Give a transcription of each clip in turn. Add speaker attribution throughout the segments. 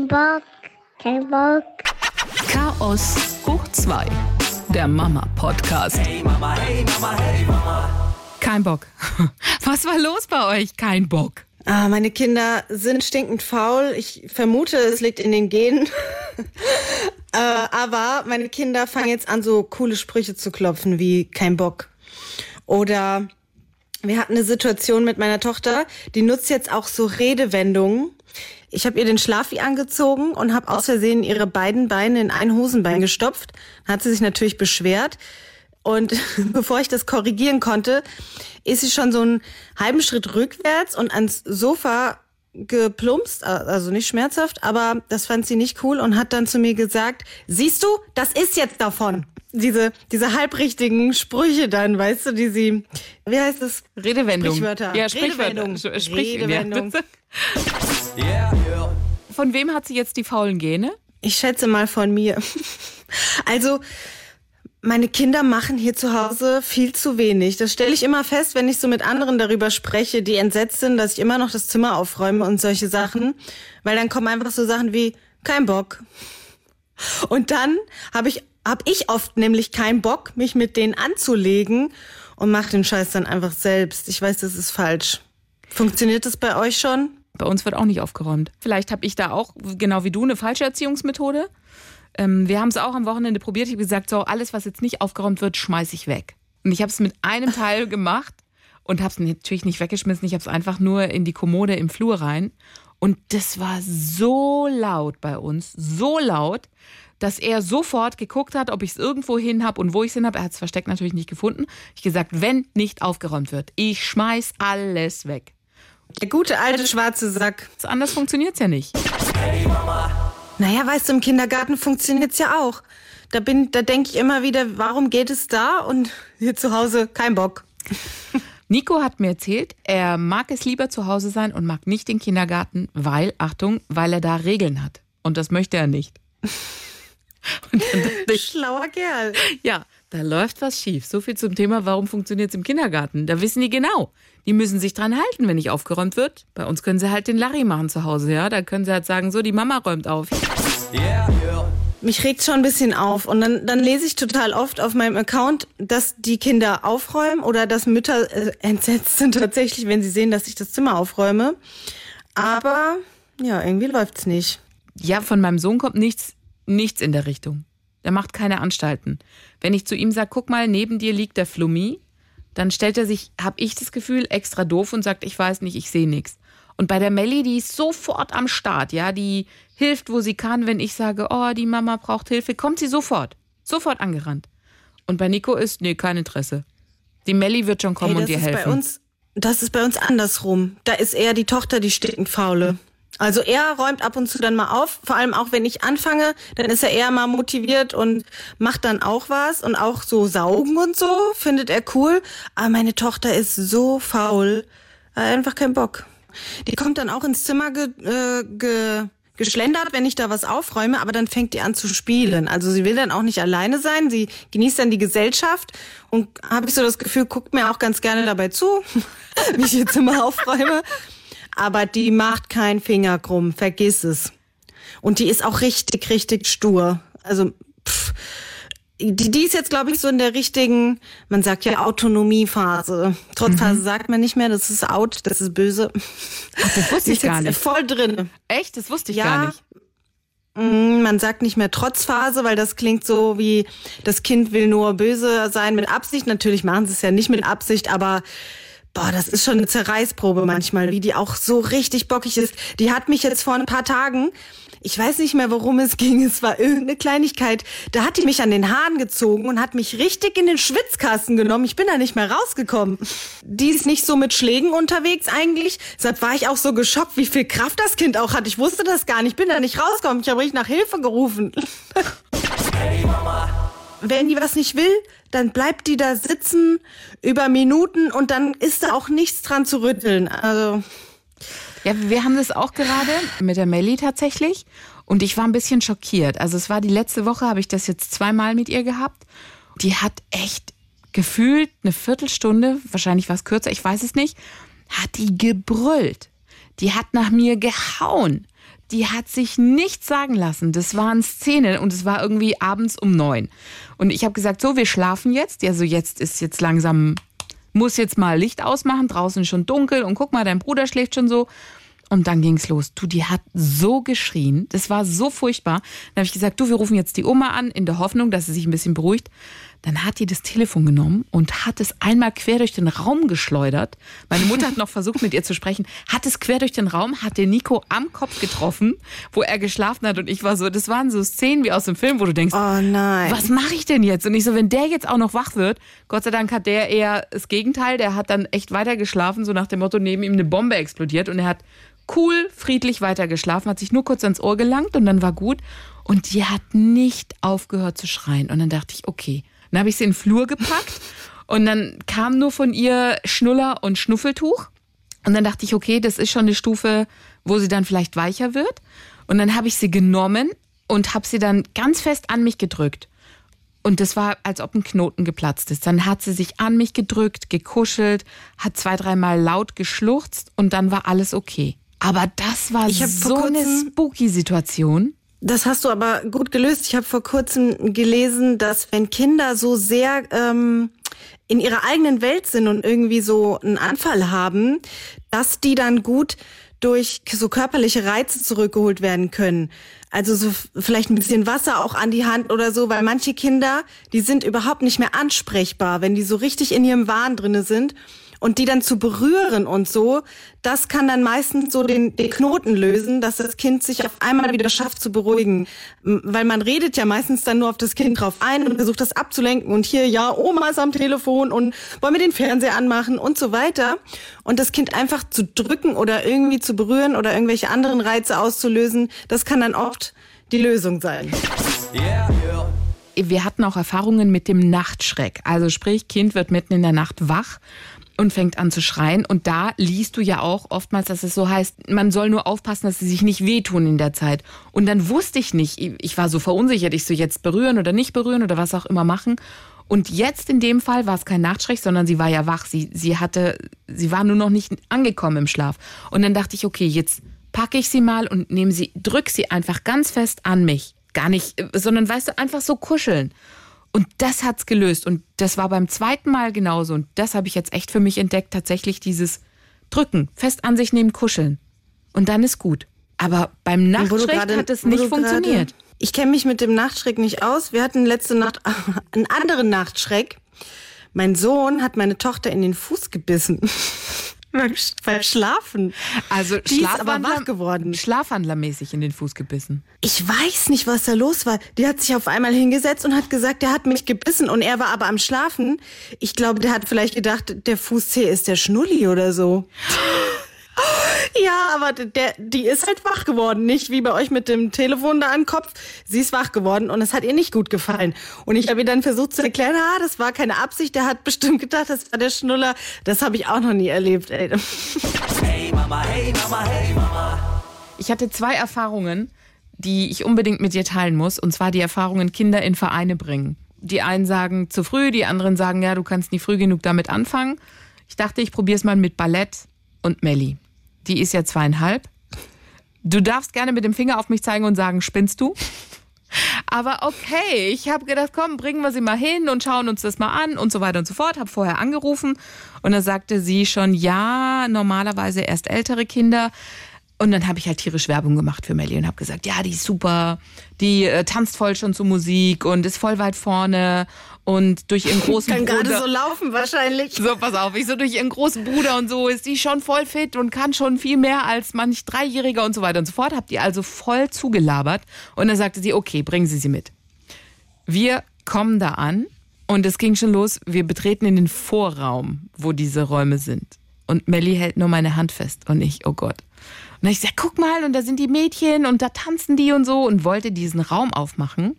Speaker 1: Kein Bock, kein Bock.
Speaker 2: Chaos hoch 2. Der Mama-Podcast. Hey Mama, hey Mama, hey Mama. Kein Bock. Was war los bei euch? Kein Bock.
Speaker 3: Ah, meine Kinder sind stinkend faul. Ich vermute, es liegt in den Genen. äh, aber meine Kinder fangen jetzt an, so coole Sprüche zu klopfen wie kein Bock. Oder wir hatten eine Situation mit meiner Tochter, die nutzt jetzt auch so Redewendungen. Ich habe ihr den Schlafi angezogen und habe aus Versehen ihre beiden Beine in ein Hosenbein gestopft. Dann hat sie sich natürlich beschwert. Und bevor ich das korrigieren konnte, ist sie schon so einen halben Schritt rückwärts und ans Sofa geplumpst, also nicht schmerzhaft, aber das fand sie nicht cool und hat dann zu mir gesagt, siehst du, das ist jetzt davon. Diese, diese halbrichtigen Sprüche dann, weißt du, die sie, wie heißt es?
Speaker 2: Redewendung.
Speaker 3: Sprichwörter.
Speaker 2: Ja, Redewendung. Sprich,
Speaker 3: Redewendung.
Speaker 2: Ja. Von wem hat sie jetzt die faulen Gene?
Speaker 3: Ich schätze mal von mir. Also, meine Kinder machen hier zu Hause viel zu wenig. Das stelle ich immer fest, wenn ich so mit anderen darüber spreche, die entsetzt sind, dass ich immer noch das Zimmer aufräume und solche Sachen. Weil dann kommen einfach so Sachen wie, kein Bock. Und dann habe ich, hab ich oft nämlich keinen Bock, mich mit denen anzulegen und mache den Scheiß dann einfach selbst. Ich weiß, das ist falsch. Funktioniert das bei euch schon?
Speaker 2: Bei uns wird auch nicht aufgeräumt. Vielleicht habe ich da auch, genau wie du, eine falsche Erziehungsmethode. Ähm, wir haben es auch am Wochenende probiert. Ich habe gesagt, so alles, was jetzt nicht aufgeräumt wird, schmeiße ich weg. Und ich habe es mit einem Teil gemacht und habe es natürlich nicht weggeschmissen. Ich habe es einfach nur in die Kommode im Flur rein. Und das war so laut bei uns, so laut, dass er sofort geguckt hat, ob ich es irgendwo hin habe und wo ich es hin habe. Er hat es versteckt natürlich nicht gefunden. Ich gesagt, wenn nicht aufgeräumt wird, ich schmeiß alles weg.
Speaker 3: Der gute alte schwarze Sack.
Speaker 2: Anders funktioniert es ja nicht.
Speaker 3: Hey Mama. Naja, weißt du, im Kindergarten funktioniert's ja auch. Da bin, da denke ich immer wieder, warum geht es da und hier zu Hause kein Bock.
Speaker 2: Nico hat mir erzählt, er mag es lieber zu Hause sein und mag nicht den Kindergarten, weil, Achtung, weil er da Regeln hat. Und das möchte er nicht.
Speaker 3: Ich, Schlauer Kerl.
Speaker 2: Ja, da läuft was schief. So viel zum Thema, warum funktioniert es im Kindergarten? Da wissen die genau. Die müssen sich dran halten, wenn nicht aufgeräumt wird. Bei uns können sie halt den Larry machen zu Hause, ja. Da können sie halt sagen, so, die Mama räumt auf.
Speaker 3: Yeah, yeah. Mich regt schon ein bisschen auf. Und dann, dann lese ich total oft auf meinem Account, dass die Kinder aufräumen oder dass Mütter äh, entsetzt sind tatsächlich, wenn sie sehen, dass ich das Zimmer aufräume. Aber ja, irgendwie läuft's nicht.
Speaker 2: Ja, von meinem Sohn kommt nichts, nichts in der Richtung. Der macht keine Anstalten. Wenn ich zu ihm sage, guck mal, neben dir liegt der Flummi, dann stellt er sich, habe ich das Gefühl, extra doof und sagt, ich weiß nicht, ich sehe nichts. Und bei der Melli, die ist sofort am Start, ja, die hilft, wo sie kann. Wenn ich sage, oh, die Mama braucht Hilfe, kommt sie sofort, sofort angerannt. Und bei Nico ist, nee, kein Interesse. Die Melli wird schon kommen hey, und dir helfen.
Speaker 3: Bei uns, das ist bei uns andersrum. Da ist eher die Tochter die stinkend faule. Also er räumt ab und zu dann mal auf, vor allem auch wenn ich anfange, dann ist er eher mal motiviert und macht dann auch was und auch so saugen und so, findet er cool. Aber meine Tochter ist so faul, einfach kein Bock. Die kommt dann auch ins Zimmer ge, äh, ge, geschlendert, wenn ich da was aufräume, aber dann fängt die an zu spielen. Also sie will dann auch nicht alleine sein, sie genießt dann die Gesellschaft und habe ich so das Gefühl, guckt mir auch ganz gerne dabei zu, wie ich ihr Zimmer aufräume aber die macht keinen Finger krumm, vergiss es. Und die ist auch richtig, richtig stur. Also, pff, die, die ist jetzt, glaube ich, so in der richtigen, man sagt ja Autonomiephase. Trotzphase mhm. sagt man nicht mehr, das ist out, das ist böse.
Speaker 2: Ach, das wusste ich gar nicht.
Speaker 3: Voll drin.
Speaker 2: Echt? Das wusste ich ja, gar nicht.
Speaker 3: Mm, man sagt nicht mehr Trotzphase, weil das klingt so wie, das Kind will nur böse sein mit Absicht. Natürlich machen sie es ja nicht mit Absicht, aber Boah, das ist schon eine Zerreißprobe manchmal, wie die auch so richtig bockig ist. Die hat mich jetzt vor ein paar Tagen, ich weiß nicht mehr, worum es ging, es war irgendeine Kleinigkeit, da hat die mich an den Haaren gezogen und hat mich richtig in den Schwitzkasten genommen. Ich bin da nicht mehr rausgekommen. Die ist nicht so mit Schlägen unterwegs eigentlich. Deshalb war ich auch so geschockt, wie viel Kraft das Kind auch hat. Ich wusste das gar nicht, ich bin da nicht rausgekommen. Ich habe richtig nach Hilfe gerufen. Hey Mama wenn die was nicht will, dann bleibt die da sitzen über Minuten und dann ist da auch nichts dran zu rütteln. Also.
Speaker 2: Ja, wir haben das auch gerade mit der Melli tatsächlich. Und ich war ein bisschen schockiert. Also es war die letzte Woche, habe ich das jetzt zweimal mit ihr gehabt. Die hat echt gefühlt eine Viertelstunde, wahrscheinlich war es kürzer, ich weiß es nicht, hat die gebrüllt. Die hat nach mir gehauen. Die hat sich nichts sagen lassen. Das waren Szenen und es war irgendwie abends um neun. Und ich habe gesagt, so, wir schlafen jetzt. Also jetzt ist jetzt langsam, muss jetzt mal Licht ausmachen, draußen schon dunkel und guck mal, dein Bruder schläft schon so. Und dann ging's los. Du, die hat so geschrien. Das war so furchtbar. Dann habe ich gesagt, du, wir rufen jetzt die Oma an, in der Hoffnung, dass sie sich ein bisschen beruhigt. Dann hat die das Telefon genommen und hat es einmal quer durch den Raum geschleudert. Meine Mutter hat noch versucht, mit ihr zu sprechen, hat es quer durch den Raum, hat den Nico am Kopf getroffen, wo er geschlafen hat. Und ich war so, das waren so Szenen wie aus dem Film, wo du denkst,
Speaker 3: Oh nein.
Speaker 2: was mache ich denn jetzt? Und ich so, wenn der jetzt auch noch wach wird, Gott sei Dank hat der eher das Gegenteil, der hat dann echt weiter geschlafen, so nach dem Motto, neben ihm eine Bombe explodiert und er hat cool, friedlich weiter geschlafen, hat sich nur kurz ans Ohr gelangt und dann war gut. Und die hat nicht aufgehört zu schreien. Und dann dachte ich, okay. Dann habe ich sie in den Flur gepackt und dann kam nur von ihr Schnuller und Schnuffeltuch. Und dann dachte ich, okay, das ist schon eine Stufe, wo sie dann vielleicht weicher wird. Und dann habe ich sie genommen und habe sie dann ganz fest an mich gedrückt. Und das war, als ob ein Knoten geplatzt ist. Dann hat sie sich an mich gedrückt, gekuschelt, hat zwei, dreimal laut geschluchzt und dann war alles okay. Aber das war so eine spooky Situation.
Speaker 3: Das hast du aber gut gelöst. Ich habe vor kurzem gelesen, dass wenn Kinder so sehr ähm, in ihrer eigenen Welt sind und irgendwie so einen Anfall haben, dass die dann gut durch so körperliche Reize zurückgeholt werden können. Also so vielleicht ein bisschen Wasser auch an die Hand oder so, weil manche Kinder, die sind überhaupt nicht mehr ansprechbar, wenn die so richtig in ihrem Wahn drinne sind. Und die dann zu berühren und so, das kann dann meistens so den, den Knoten lösen, dass das Kind sich auf einmal wieder schafft zu beruhigen. Weil man redet ja meistens dann nur auf das Kind drauf ein und versucht das abzulenken und hier, ja, Oma ist am Telefon und wollen wir den Fernseher anmachen und so weiter. Und das Kind einfach zu drücken oder irgendwie zu berühren oder irgendwelche anderen Reize auszulösen, das kann dann oft die Lösung sein.
Speaker 2: Wir hatten auch Erfahrungen mit dem Nachtschreck. Also sprich, Kind wird mitten in der Nacht wach und fängt an zu schreien. Und da liest du ja auch oftmals, dass es so heißt, man soll nur aufpassen, dass sie sich nicht wehtun in der Zeit. Und dann wusste ich nicht, ich war so verunsichert, ich so jetzt berühren oder nicht berühren oder was auch immer machen. Und jetzt in dem Fall war es kein Nachtschreck, sondern sie war ja wach. Sie, sie hatte, sie war nur noch nicht angekommen im Schlaf. Und dann dachte ich, okay, jetzt packe ich sie mal und nehme sie, drück sie einfach ganz fest an mich. Gar nicht, sondern weißt du, einfach so kuscheln. Und das hat's gelöst. Und das war beim zweiten Mal genauso. Und das habe ich jetzt echt für mich entdeckt. Tatsächlich dieses Drücken, fest an sich nehmen, kuscheln. Und dann ist gut. Aber beim Nachtschreck hat es nicht funktioniert.
Speaker 3: Ich kenne mich mit dem Nachtschreck nicht aus. Wir hatten letzte Nacht einen anderen Nachtschreck. Mein Sohn hat meine Tochter in den Fuß gebissen. beim, beim Schlafen.
Speaker 2: Also
Speaker 3: Die ist aber
Speaker 2: Schlafwandler-
Speaker 3: wach geworden.
Speaker 2: Schlafwandlermäßig in den Fuß gebissen.
Speaker 3: Ich weiß nicht, was da los war. Die hat sich auf einmal hingesetzt und hat gesagt, der hat mich gebissen und er war aber am Schlafen. Ich glaube, der hat vielleicht gedacht, der Fußzeh ist der Schnulli oder so. Ja, aber der, die ist halt wach geworden. Nicht wie bei euch mit dem Telefon da den Kopf. Sie ist wach geworden und es hat ihr nicht gut gefallen. Und ich habe ihr dann versucht zu erklären, ah, das war keine Absicht. Der hat bestimmt gedacht, das war der Schnuller. Das habe ich auch noch nie erlebt, ey.
Speaker 2: Ich hatte zwei Erfahrungen, die ich unbedingt mit dir teilen muss. Und zwar die Erfahrungen, Kinder in Vereine bringen. Die einen sagen zu früh, die anderen sagen, ja, du kannst nie früh genug damit anfangen. Ich dachte, ich probiere es mal mit Ballett und Melli. Die ist ja zweieinhalb. Du darfst gerne mit dem Finger auf mich zeigen und sagen, spinnst du? Aber okay, ich habe gedacht, komm, bringen wir sie mal hin und schauen uns das mal an und so weiter und so fort. Habe vorher angerufen und da sagte sie schon, ja, normalerweise erst ältere Kinder. Und dann habe ich halt tierisch Werbung gemacht für Melly und habe gesagt, ja, die ist super, die äh, tanzt voll schon zur Musik und ist voll weit vorne und durch ihren großen
Speaker 3: Kann gerade
Speaker 2: Bruder.
Speaker 3: so laufen wahrscheinlich.
Speaker 2: So, pass auf, ich so durch ihren großen Bruder und so ist die schon voll fit und kann schon viel mehr als manch Dreijähriger und so weiter und so fort. Habt ihr also voll zugelabert. Und dann sagte sie, okay, bringen Sie sie mit. Wir kommen da an und es ging schon los. Wir betreten in den Vorraum, wo diese Räume sind. Und Melly hält nur meine Hand fest und ich, oh Gott. Und ich sag, guck mal, und da sind die Mädchen und da tanzen die und so und wollte diesen Raum aufmachen,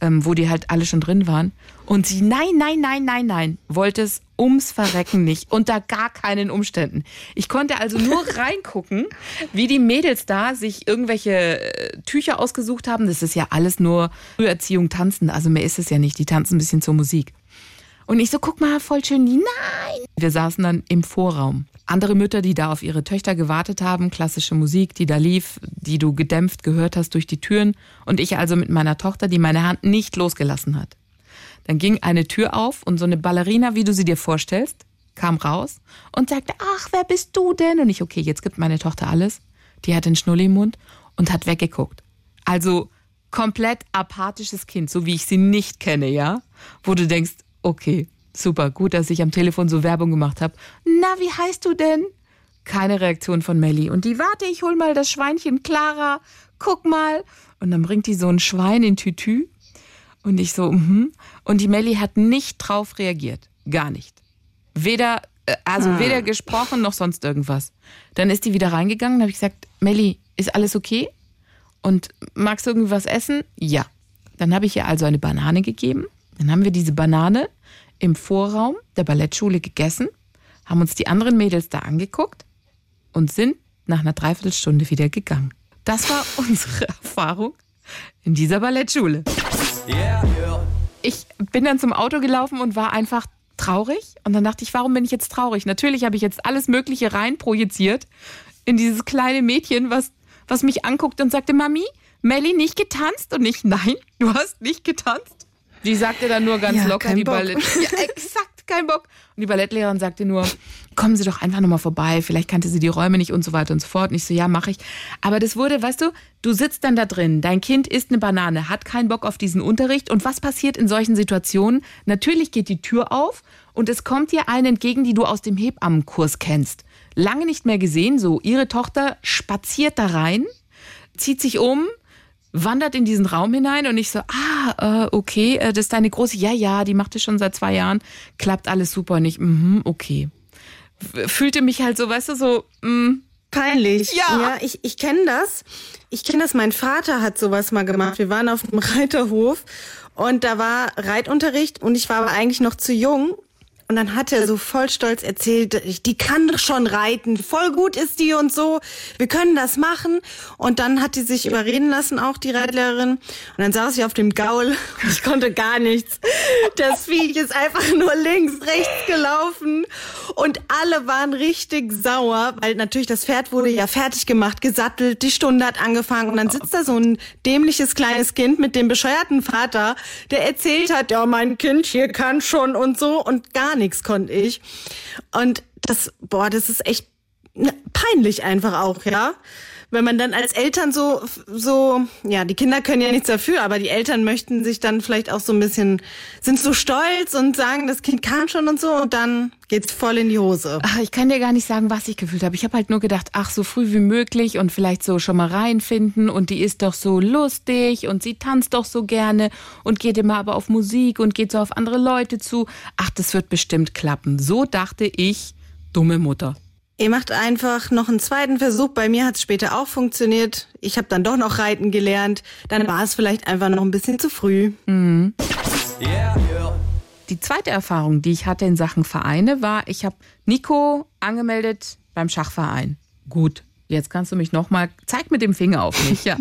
Speaker 2: ähm, wo die halt alle schon drin waren. Und sie, nein, nein, nein, nein, nein, wollte es ums Verrecken nicht, unter gar keinen Umständen. Ich konnte also nur reingucken, wie die Mädels da sich irgendwelche äh, Tücher ausgesucht haben. Das ist ja alles nur Früherziehung, Tanzen. Also mehr ist es ja nicht. Die tanzen ein bisschen zur Musik. Und ich so, guck mal, voll schön. Nein! Wir saßen dann im Vorraum. Andere Mütter, die da auf ihre Töchter gewartet haben, klassische Musik, die da lief, die du gedämpft gehört hast durch die Türen und ich also mit meiner Tochter, die meine Hand nicht losgelassen hat. Dann ging eine Tür auf und so eine Ballerina, wie du sie dir vorstellst, kam raus und sagte, ach, wer bist du denn? Und ich, okay, jetzt gibt meine Tochter alles. Die hat den Schnulli im Mund und hat weggeguckt. Also komplett apathisches Kind, so wie ich sie nicht kenne, ja? Wo du denkst, okay, super, gut, dass ich am Telefon so Werbung gemacht habe. Na, wie heißt du denn? Keine Reaktion von Melli. Und die, warte, ich hol mal das Schweinchen Clara, guck mal. Und dann bringt die so ein Schwein in Tütü. Und ich so, mhm. Und die Melli hat nicht drauf reagiert. Gar nicht. Weder, äh, also
Speaker 3: Ah.
Speaker 2: weder gesprochen noch sonst irgendwas. Dann ist die wieder reingegangen und habe ich gesagt, Melli, ist alles okay? Und magst du irgendwie was essen? Ja. Dann habe ich ihr also eine Banane gegeben. Dann haben wir diese Banane im Vorraum der Ballettschule gegessen, haben uns die anderen Mädels da angeguckt und sind nach einer Dreiviertelstunde wieder gegangen. Das war unsere Erfahrung in dieser Ballettschule. Ich bin dann zum Auto gelaufen und war einfach traurig. Und dann dachte ich, warum bin ich jetzt traurig? Natürlich habe ich jetzt alles Mögliche rein projiziert in dieses kleine Mädchen, was, was mich anguckt und sagte, Mami, Melli nicht getanzt? Und ich, nein, du hast nicht getanzt. Die sagte dann nur ganz
Speaker 3: Ja,
Speaker 2: locker, die
Speaker 3: Bock.
Speaker 2: Ballett. Ja, exakt, kein Bock. Und die Ballettlehrerin sagte nur, kommen Sie doch einfach nochmal vorbei, vielleicht kannte sie die Räume nicht und so weiter und so fort. Und ich so, ja, mache ich. Aber das wurde, weißt du, du sitzt dann da drin, dein Kind isst eine Banane, hat keinen Bock auf diesen Unterricht. Und was passiert in solchen Situationen? Natürlich geht die Tür auf und es kommt dir eine entgegen, die du aus dem Hebammenkurs kennst. Lange nicht mehr gesehen, so ihre Tochter spaziert da rein, zieht sich um, wandert in diesen Raum hinein und ich so, ah, äh, okay, äh, das ist deine große, ja, ja, die macht es schon seit zwei Jahren, klappt alles super und ich, mhm, okay. Fühlte mich halt so, weißt du, so, mm,
Speaker 3: Peinlich.
Speaker 2: Ja.
Speaker 3: Ja, ich, ich kenne das. Ich kenne das, mein Vater hat sowas mal gemacht. Wir waren auf dem Reiterhof und da war Reitunterricht und ich war aber eigentlich noch zu jung. Und dann hat er so voll stolz erzählt, die kann schon reiten, voll gut ist die und so, wir können das machen. Und dann hat die sich überreden lassen, auch die Reitlehrerin. Und dann saß ich auf dem Gaul und ich konnte gar nichts. Das Viech ist einfach nur links, rechts gelaufen und alle waren richtig sauer, weil natürlich das Pferd wurde ja fertig gemacht, gesattelt, die Stunde hat angefangen und dann sitzt da so ein dämliches kleines Kind mit dem bescheuerten Vater, der erzählt hat, ja, mein Kind hier kann schon und so und gar nichts konnte ich. Und das, boah, das ist echt peinlich einfach auch, ja. Wenn man dann als Eltern so, so, ja, die Kinder können ja nichts dafür, aber die Eltern möchten sich dann vielleicht auch so ein bisschen, sind so stolz und sagen, das Kind kann schon und so und dann geht's voll in die Hose.
Speaker 2: ach, ich kann dir gar nicht sagen, was ich gefühlt habe. Ich habe halt nur gedacht, ach, so früh wie möglich und vielleicht so schon mal reinfinden und die ist doch so lustig und sie tanzt doch so gerne und geht immer aber auf Musik und geht so auf andere Leute zu. Ach, das wird bestimmt klappen. So dachte ich, dumme Mutter.
Speaker 3: Ihr macht einfach noch einen zweiten Versuch. Bei mir hat es später auch funktioniert. Ich habe dann doch noch reiten gelernt. Dann war es vielleicht einfach noch ein bisschen zu früh.
Speaker 2: Die zweite Erfahrung, die ich hatte in Sachen Vereine, war, ich habe Nico angemeldet beim Schachverein. Gut, jetzt kannst du mich nochmal, zeig mit dem Finger auf mich, ja.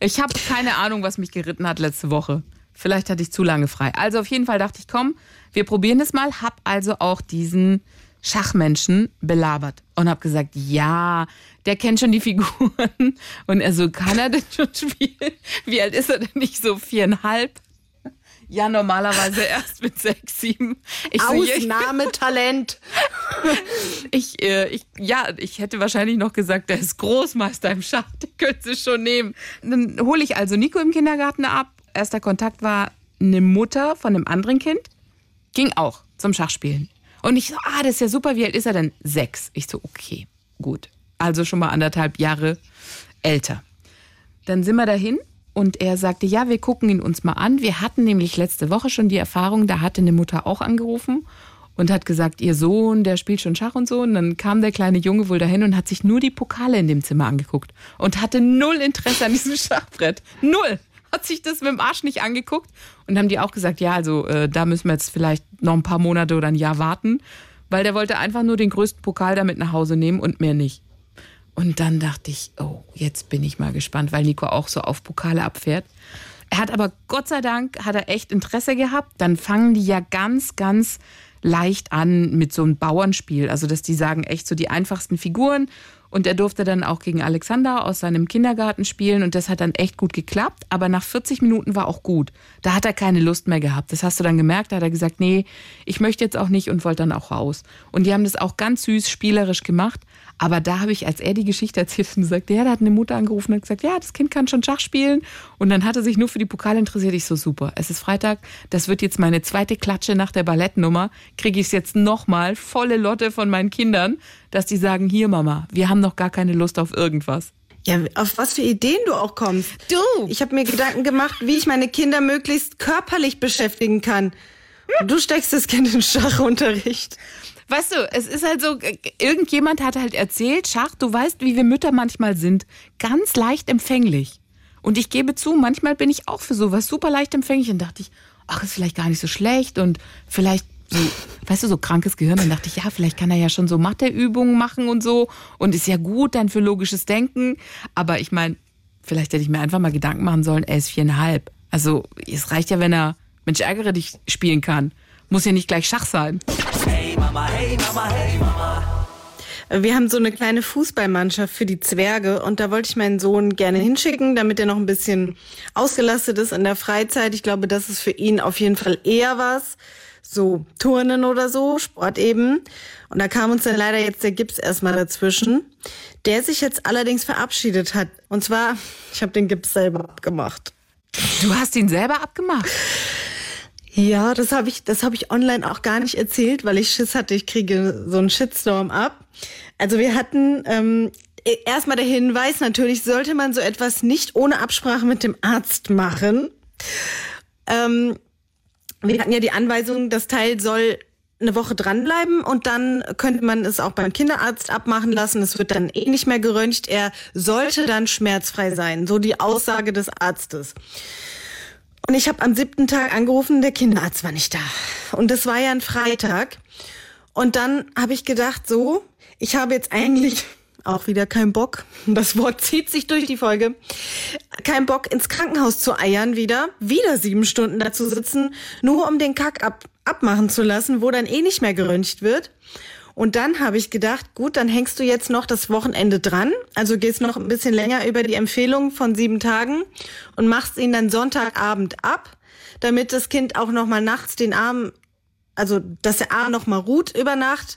Speaker 2: Ich habe keine Ahnung, was mich geritten hat letzte Woche. Vielleicht hatte ich zu lange frei. Also auf jeden Fall dachte ich, komm, wir probieren es mal. Hab also auch diesen Schachmenschen belabert und hab gesagt, ja, der kennt schon die Figuren. Und er so, kann er denn schon spielen? Wie alt ist er denn nicht so? Viereinhalb? Ja, normalerweise erst mit sechs, sieben. Ich so, ja, ich,
Speaker 3: Ausnahmetalent.
Speaker 2: ich, äh, ich, ja, ich hätte wahrscheinlich noch gesagt, der ist Großmeister im Schach, den könntest du schon nehmen. Dann hole ich also Nico im Kindergarten ab. Erster Kontakt war eine Mutter von einem anderen Kind. Ging auch zum Schachspielen. Und ich so, ah, das ist ja super, wie alt ist er denn? Sechs. Ich so, okay, gut. Also schon mal anderthalb Jahre älter. Dann sind wir dahin und er sagte, ja, wir gucken ihn uns mal an. Wir hatten nämlich letzte Woche schon die Erfahrung, da hatte eine Mutter auch angerufen und hat gesagt, ihr Sohn, der spielt schon Schach und so. Und dann kam der kleine Junge wohl dahin und hat sich nur die Pokale in dem Zimmer angeguckt und hatte null Interesse an diesem Schachbrett. Null. Hat sich das mit dem Arsch nicht angeguckt. Und haben die auch gesagt, ja, also äh, da müssen wir jetzt vielleicht noch ein paar Monate oder ein Jahr warten, weil der wollte einfach nur den größten Pokal damit nach Hause nehmen und mehr nicht. Und dann dachte ich, oh, jetzt bin ich mal gespannt, weil Nico auch so auf Pokale abfährt. Er hat aber Gott sei Dank hat er echt Interesse gehabt. Dann fangen die ja ganz, ganz leicht an mit so einem Bauernspiel. Also, dass die sagen echt so die einfachsten Figuren und er durfte dann auch gegen Alexander aus seinem Kindergarten spielen und das hat dann echt gut geklappt. Aber nach 40 Minuten war auch gut. Da hat er keine Lust mehr gehabt. Das hast du dann gemerkt. Da hat er gesagt, nee, ich möchte jetzt auch nicht und wollte dann auch raus. Und die haben das auch ganz süß spielerisch gemacht. Aber da habe ich, als er die Geschichte erzählt hat, gesagt, ja, da hat eine Mutter angerufen und gesagt, ja, das Kind kann schon Schach spielen. Und dann hat er sich nur für die Pokale interessiert. Ich so, super, es ist Freitag, das wird jetzt meine zweite Klatsche nach der Ballettnummer. Kriege ich es jetzt nochmal, volle Lotte von meinen Kindern, dass die sagen, hier Mama, wir haben noch gar keine Lust auf irgendwas.
Speaker 3: Ja, auf was für Ideen du auch kommst.
Speaker 2: Du!
Speaker 3: Ich habe mir Gedanken gemacht, wie ich meine Kinder möglichst körperlich beschäftigen kann. Du steckst das Kind in Schachunterricht.
Speaker 2: Weißt du, es ist halt so, irgendjemand hat halt erzählt, Schach, du weißt, wie wir Mütter manchmal sind, ganz leicht empfänglich. Und ich gebe zu, manchmal bin ich auch für sowas super leicht empfänglich und dachte ich, ach, ist vielleicht gar nicht so schlecht und vielleicht so, weißt du, so krankes Gehirn. Dann dachte ich, ja, vielleicht kann er ja schon so Matheübungen machen und so und ist ja gut dann für logisches Denken. Aber ich meine, vielleicht hätte ich mir einfach mal Gedanken machen sollen, er ist viereinhalb. Also es reicht ja, wenn er Mensch ärgere dich spielen kann. Muss ja nicht gleich Schach sein.
Speaker 3: Hey Mama, hey Mama, hey Mama. Wir haben so eine kleine Fußballmannschaft für die Zwerge und da wollte ich meinen Sohn gerne hinschicken, damit er noch ein bisschen ausgelastet ist in der Freizeit. Ich glaube, das ist für ihn auf jeden Fall eher was. So Turnen oder so, Sport eben. Und da kam uns dann leider jetzt der Gips erstmal dazwischen, der sich jetzt allerdings verabschiedet hat. Und zwar, ich habe den Gips selber abgemacht.
Speaker 2: Du hast ihn selber abgemacht?
Speaker 3: Ja, das habe ich, das habe ich online auch gar nicht erzählt, weil ich Schiss hatte, ich kriege so einen Shitstorm ab. Also wir hatten ähm, erstmal der Hinweis, natürlich sollte man so etwas nicht ohne Absprache mit dem Arzt machen. Ähm, wir hatten ja die Anweisung, das Teil soll eine Woche dranbleiben und dann könnte man es auch beim Kinderarzt abmachen lassen. Es wird dann eh nicht mehr geröntgt. Er sollte dann schmerzfrei sein. So die Aussage des Arztes. Und ich habe am siebten Tag angerufen, der Kinderarzt war nicht da. Und das war ja ein Freitag. Und dann habe ich gedacht, so, ich habe jetzt eigentlich auch wieder keinen Bock. Das Wort zieht sich durch die Folge. Kein Bock ins Krankenhaus zu eiern wieder, wieder sieben Stunden dazu sitzen, nur um den Kack ab, abmachen zu lassen, wo dann eh nicht mehr geröntgt wird. Und dann habe ich gedacht, gut, dann hängst du jetzt noch das Wochenende dran, also gehst noch ein bisschen länger über die Empfehlung von sieben Tagen und machst ihn dann Sonntagabend ab, damit das Kind auch noch mal nachts den Arm, also dass der Arm noch mal ruht über Nacht.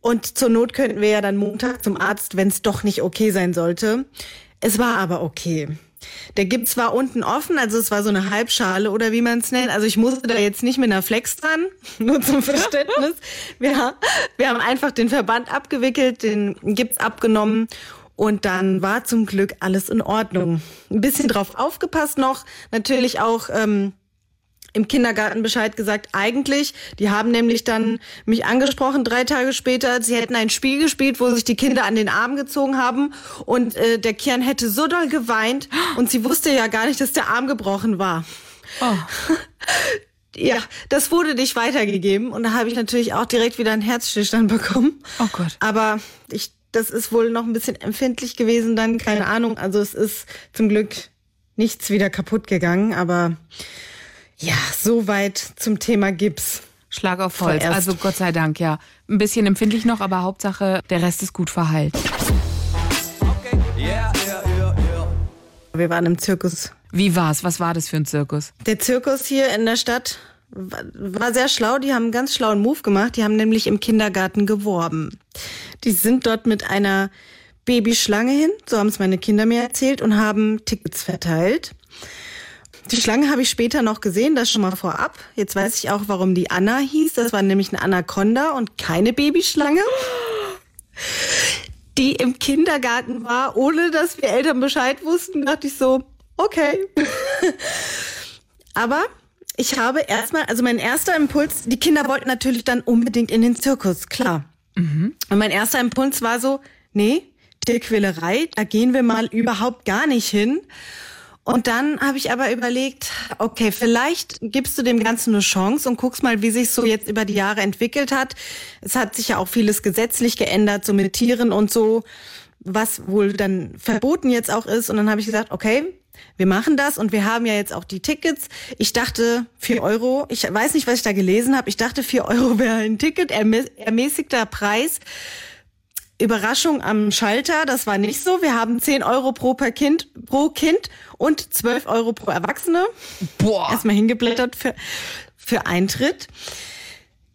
Speaker 3: Und zur Not könnten wir ja dann Montag zum Arzt, wenn es doch nicht okay sein sollte. Es war aber okay. Der Gips war unten offen, also es war so eine Halbschale oder wie man es nennt. Also ich musste da jetzt nicht mit einer Flex dran, nur zum Verständnis. Wir, wir haben einfach den Verband abgewickelt, den Gips abgenommen und dann war zum Glück alles in Ordnung. Ein bisschen drauf aufgepasst noch, natürlich auch ähm, im Kindergarten Bescheid gesagt, eigentlich, die haben nämlich dann mich angesprochen drei Tage später, sie hätten ein Spiel gespielt, wo sich die Kinder an den Arm gezogen haben und äh, der Kian hätte so doll geweint und sie wusste ja gar nicht, dass der Arm gebrochen war. Oh. ja, das wurde nicht weitergegeben und da habe ich natürlich auch direkt wieder einen Herzstillstand bekommen.
Speaker 2: Oh Gott.
Speaker 3: Aber ich, das ist wohl noch ein bisschen empfindlich gewesen dann, keine Ahnung. Also es ist zum Glück nichts wieder kaputt gegangen, aber ja, soweit zum Thema Gips.
Speaker 2: Schlag auf Holz. Vorerst. Also Gott sei Dank, ja. Ein bisschen empfindlich noch, aber Hauptsache, der Rest ist gut verheilt. Okay.
Speaker 3: Yeah, yeah, yeah, Wir waren im Zirkus.
Speaker 2: Wie war's? Was war das für ein Zirkus?
Speaker 3: Der Zirkus hier in der Stadt war sehr schlau. Die haben einen ganz schlauen Move gemacht. Die haben nämlich im Kindergarten geworben. Die sind dort mit einer Babyschlange hin, so haben es meine Kinder mir erzählt, und haben Tickets verteilt. Die Schlange habe ich später noch gesehen, das schon mal vorab. Jetzt weiß ich auch, warum die Anna hieß. Das war nämlich eine Anaconda und keine Babyschlange. Die im Kindergarten war, ohne dass wir Eltern Bescheid wussten, dachte ich so, okay. Aber ich habe erstmal, also mein erster Impuls, die Kinder wollten natürlich dann unbedingt in den Zirkus, klar. Mhm. Und mein erster Impuls war so, nee, Tierquälerei, da gehen wir mal überhaupt gar nicht hin. Und dann habe ich aber überlegt, okay, vielleicht gibst du dem Ganzen eine Chance und guckst mal, wie sich so jetzt über die Jahre entwickelt hat. Es hat sich ja auch vieles gesetzlich geändert, so mit Tieren und so, was wohl dann verboten jetzt auch ist. Und dann habe ich gesagt, okay, wir machen das und wir haben ja jetzt auch die Tickets. Ich dachte, vier Euro, ich weiß nicht, was ich da gelesen habe, ich dachte, vier Euro wäre ein Ticket, ermäßigter Preis. Überraschung am Schalter, das war nicht so. Wir haben 10 Euro pro, per kind, pro Kind und 12 Euro pro Erwachsene. Boah. Erstmal hingeblättert für, für Eintritt.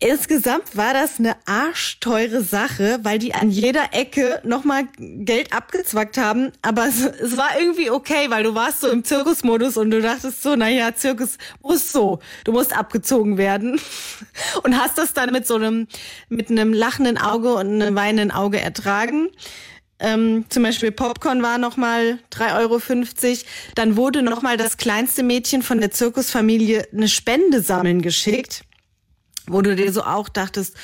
Speaker 3: Insgesamt war das eine arschteure Sache, weil die an jeder Ecke nochmal Geld abgezwackt haben. Aber es, es, war irgendwie okay, weil du warst so im Zirkusmodus und du dachtest so, naja, Zirkus muss so. Du musst abgezogen werden. Und hast das dann mit so einem, mit einem lachenden Auge und einem weinenden Auge ertragen. Ähm, zum Beispiel Popcorn war nochmal 3,50 Euro. Dann wurde nochmal das kleinste Mädchen von der Zirkusfamilie eine Spende sammeln geschickt wo du dir so auch dachtest,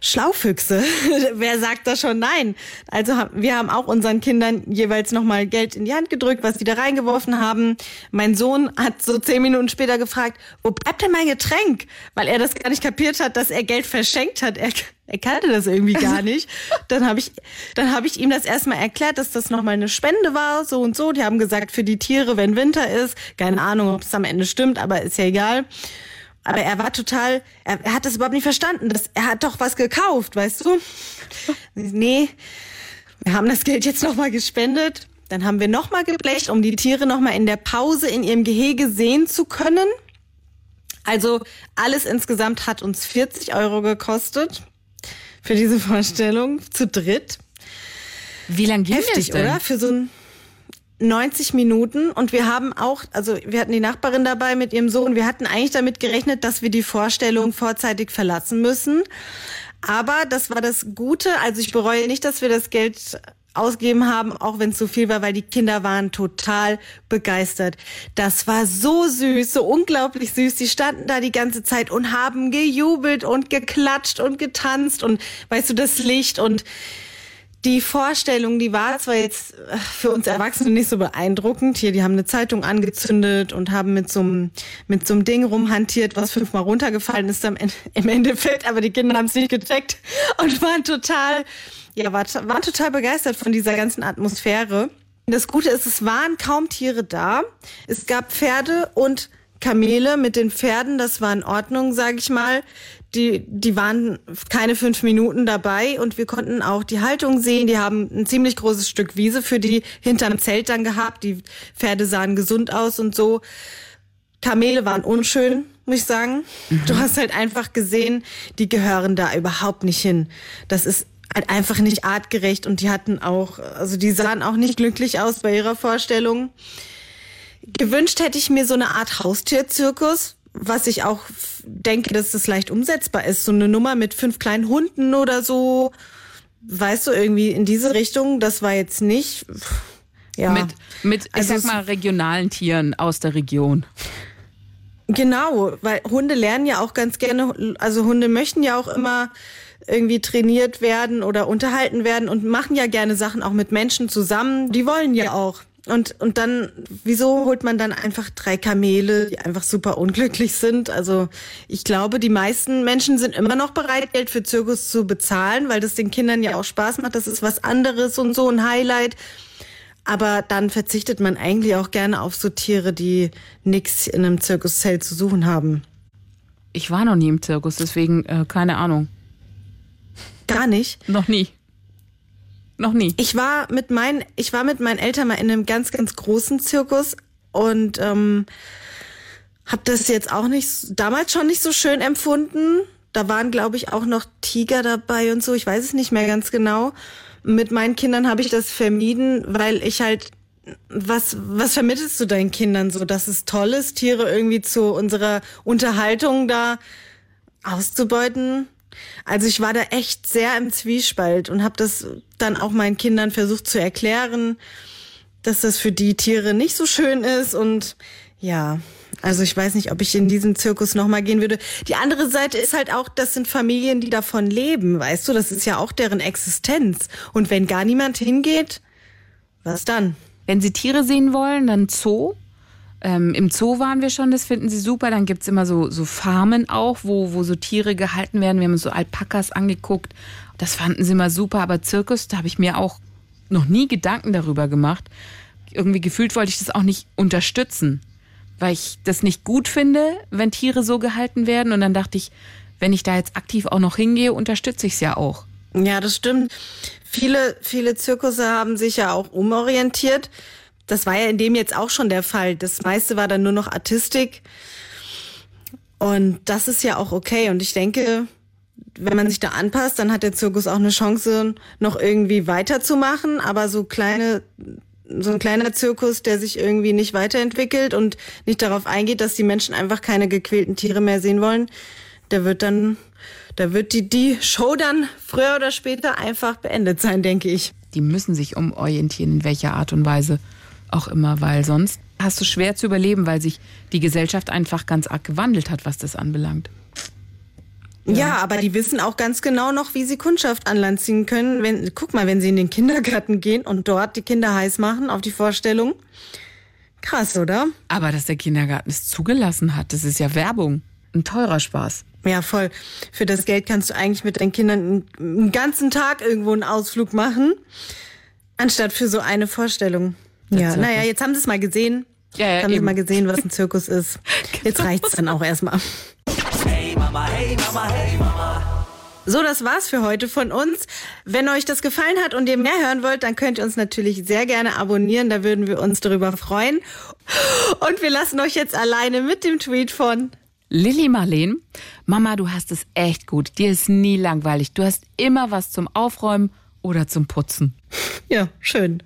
Speaker 3: Schlaufüchse. Wer sagt da schon nein? Also wir haben auch unseren Kindern jeweils nochmal Geld in die Hand gedrückt, was die da reingeworfen haben. Mein Sohn hat so zehn Minuten später gefragt, wo bleibt denn mein Getränk? Weil er das gar nicht kapiert hat, dass er Geld verschenkt hat. Er, er kannte das irgendwie gar nicht. Dann habe ich, dann habe ich ihm das erstmal erklärt, dass das nochmal eine Spende war, so und so. Die haben gesagt, für die Tiere, wenn Winter ist. Keine Ahnung, ob es am Ende stimmt, aber ist ja egal. Aber er war total, er, er hat das überhaupt nicht verstanden. Das, er hat doch was gekauft, weißt du? nee, wir haben das Geld jetzt nochmal gespendet. Dann haben wir nochmal geblecht, um die Tiere nochmal in der Pause in ihrem Gehege sehen zu können. Also alles insgesamt hat uns 40 Euro gekostet für diese Vorstellung zu dritt.
Speaker 2: Wie lange ging
Speaker 3: Heftig,
Speaker 2: das denn?
Speaker 3: oder? Für so ein 90 Minuten und wir haben auch, also wir hatten die Nachbarin dabei mit ihrem Sohn, wir hatten eigentlich damit gerechnet, dass wir die Vorstellung vorzeitig verlassen müssen. Aber das war das Gute, also ich bereue nicht, dass wir das Geld ausgeben haben, auch wenn es so viel war, weil die Kinder waren total begeistert. Das war so süß, so unglaublich süß. Die standen da die ganze Zeit und haben gejubelt und geklatscht und getanzt und weißt du, das Licht und die Vorstellung, die war zwar jetzt äh, für uns Erwachsene nicht so beeindruckend. Hier, die haben eine Zeitung angezündet und haben mit so einem, mit so einem Ding rumhantiert, was fünfmal runtergefallen ist im Endeffekt, aber die Kinder haben es nicht gecheckt und waren total, ja, waren total begeistert von dieser ganzen Atmosphäre. Das Gute ist, es waren kaum Tiere da. Es gab Pferde und Kamele mit den Pferden, das war in Ordnung, sage ich mal die, die waren keine fünf Minuten dabei und wir konnten auch die Haltung sehen. Die haben ein ziemlich großes Stück Wiese für die hinterm Zelt dann gehabt. Die Pferde sahen gesund aus und so. Kamele waren unschön, muss ich sagen. Mhm. Du hast halt einfach gesehen, die gehören da überhaupt nicht hin. Das ist halt einfach nicht artgerecht und die hatten auch, also die sahen auch nicht glücklich aus bei ihrer Vorstellung. Gewünscht hätte ich mir so eine Art Haustierzirkus, was ich auch denke, dass das leicht umsetzbar ist. So eine Nummer mit fünf kleinen Hunden oder so. Weißt du, irgendwie in diese Richtung, das war jetzt nicht. Ja.
Speaker 2: Mit, mit ich also sag mal, regionalen Tieren aus der Region.
Speaker 3: Genau, weil Hunde lernen ja auch ganz gerne, also Hunde möchten ja auch immer irgendwie trainiert werden oder unterhalten werden und machen ja gerne Sachen auch mit Menschen zusammen. Die wollen ja auch. Und, und dann, wieso holt man dann einfach drei Kamele, die einfach super unglücklich sind? Also ich glaube, die meisten Menschen sind immer noch bereit, Geld für Zirkus zu bezahlen, weil das den Kindern ja auch Spaß macht. Das ist was anderes und so ein Highlight. Aber dann verzichtet man eigentlich auch gerne auf so Tiere, die nichts in einem Zirkuszelt zu suchen haben.
Speaker 2: Ich war noch nie im Zirkus, deswegen äh, keine Ahnung.
Speaker 3: Gar nicht?
Speaker 2: Noch nie. Noch nie.
Speaker 3: Ich war mit meinen, ich war mit meinen Eltern mal in einem ganz, ganz großen Zirkus und ähm, habe das jetzt auch nicht damals schon nicht so schön empfunden. Da waren, glaube ich, auch noch Tiger dabei und so. Ich weiß es nicht mehr ganz genau. Mit meinen Kindern habe ich das vermieden, weil ich halt was, was vermittelst du deinen Kindern so, dass es toll ist, Tiere irgendwie zu unserer Unterhaltung da auszubeuten? Also ich war da echt sehr im Zwiespalt und habe das dann auch meinen Kindern versucht zu erklären, dass das für die Tiere nicht so schön ist und ja, also ich weiß nicht, ob ich in diesen Zirkus nochmal gehen würde. Die andere Seite ist halt auch, das sind Familien, die davon leben, weißt du, das ist ja auch deren Existenz. Und wenn gar niemand hingeht, was dann?
Speaker 2: Wenn sie Tiere sehen wollen, dann Zoo. Ähm, Im Zoo waren wir schon, das finden sie super. Dann gibt es immer so, so Farmen auch, wo, wo so Tiere gehalten werden. Wir haben uns so Alpakas angeguckt. Das fanden sie immer super. Aber Zirkus, da habe ich mir auch noch nie Gedanken darüber gemacht. irgendwie gefühlt wollte ich das auch nicht unterstützen, weil ich das nicht gut finde, wenn Tiere so gehalten werden. Und dann dachte ich, wenn ich da jetzt aktiv auch noch hingehe, unterstütze ich es ja auch.
Speaker 3: Ja, das stimmt. Viele, viele Zirkusse haben sich ja auch umorientiert. Das war ja in dem jetzt auch schon der Fall. Das meiste war dann nur noch Artistik. Und das ist ja auch okay. Und ich denke, wenn man sich da anpasst, dann hat der Zirkus auch eine Chance, noch irgendwie weiterzumachen. Aber so kleine, so ein kleiner Zirkus, der sich irgendwie nicht weiterentwickelt und nicht darauf eingeht, dass die Menschen einfach keine gequälten Tiere mehr sehen wollen, der wird dann, da wird die, die Show dann früher oder später einfach beendet sein, denke ich.
Speaker 2: Die müssen sich umorientieren, in welcher Art und Weise auch immer, weil sonst hast du schwer zu überleben, weil sich die Gesellschaft einfach ganz arg gewandelt hat, was das anbelangt.
Speaker 3: Ja. ja. aber die wissen auch ganz genau noch, wie sie Kundschaft an Land ziehen können. Wenn, guck mal, wenn sie in den Kindergarten gehen und dort die Kinder heiß machen auf die Vorstellung. Krass, oder?
Speaker 2: Aber dass der Kindergarten es zugelassen hat, das ist ja Werbung. Ein teurer Spaß.
Speaker 3: Ja, voll. Für das Geld kannst du eigentlich mit deinen Kindern einen ganzen Tag irgendwo einen Ausflug machen, anstatt für so eine Vorstellung. Ja, Zirkus. naja, jetzt haben sie es mal gesehen. Ja, ja, haben eben. sie mal gesehen, was ein Zirkus ist. Jetzt reicht's dann auch erstmal. Hey Mama, hey Mama, hey Mama. So, das war's für heute von uns. Wenn euch das gefallen hat und ihr mehr hören wollt, dann könnt ihr uns natürlich sehr gerne abonnieren. Da würden wir uns darüber freuen. Und wir lassen euch jetzt alleine mit dem Tweet von
Speaker 2: Lilly Marleen. Mama, du hast es echt gut. Dir ist nie langweilig. Du hast immer was zum Aufräumen oder zum Putzen.
Speaker 3: Ja, schön.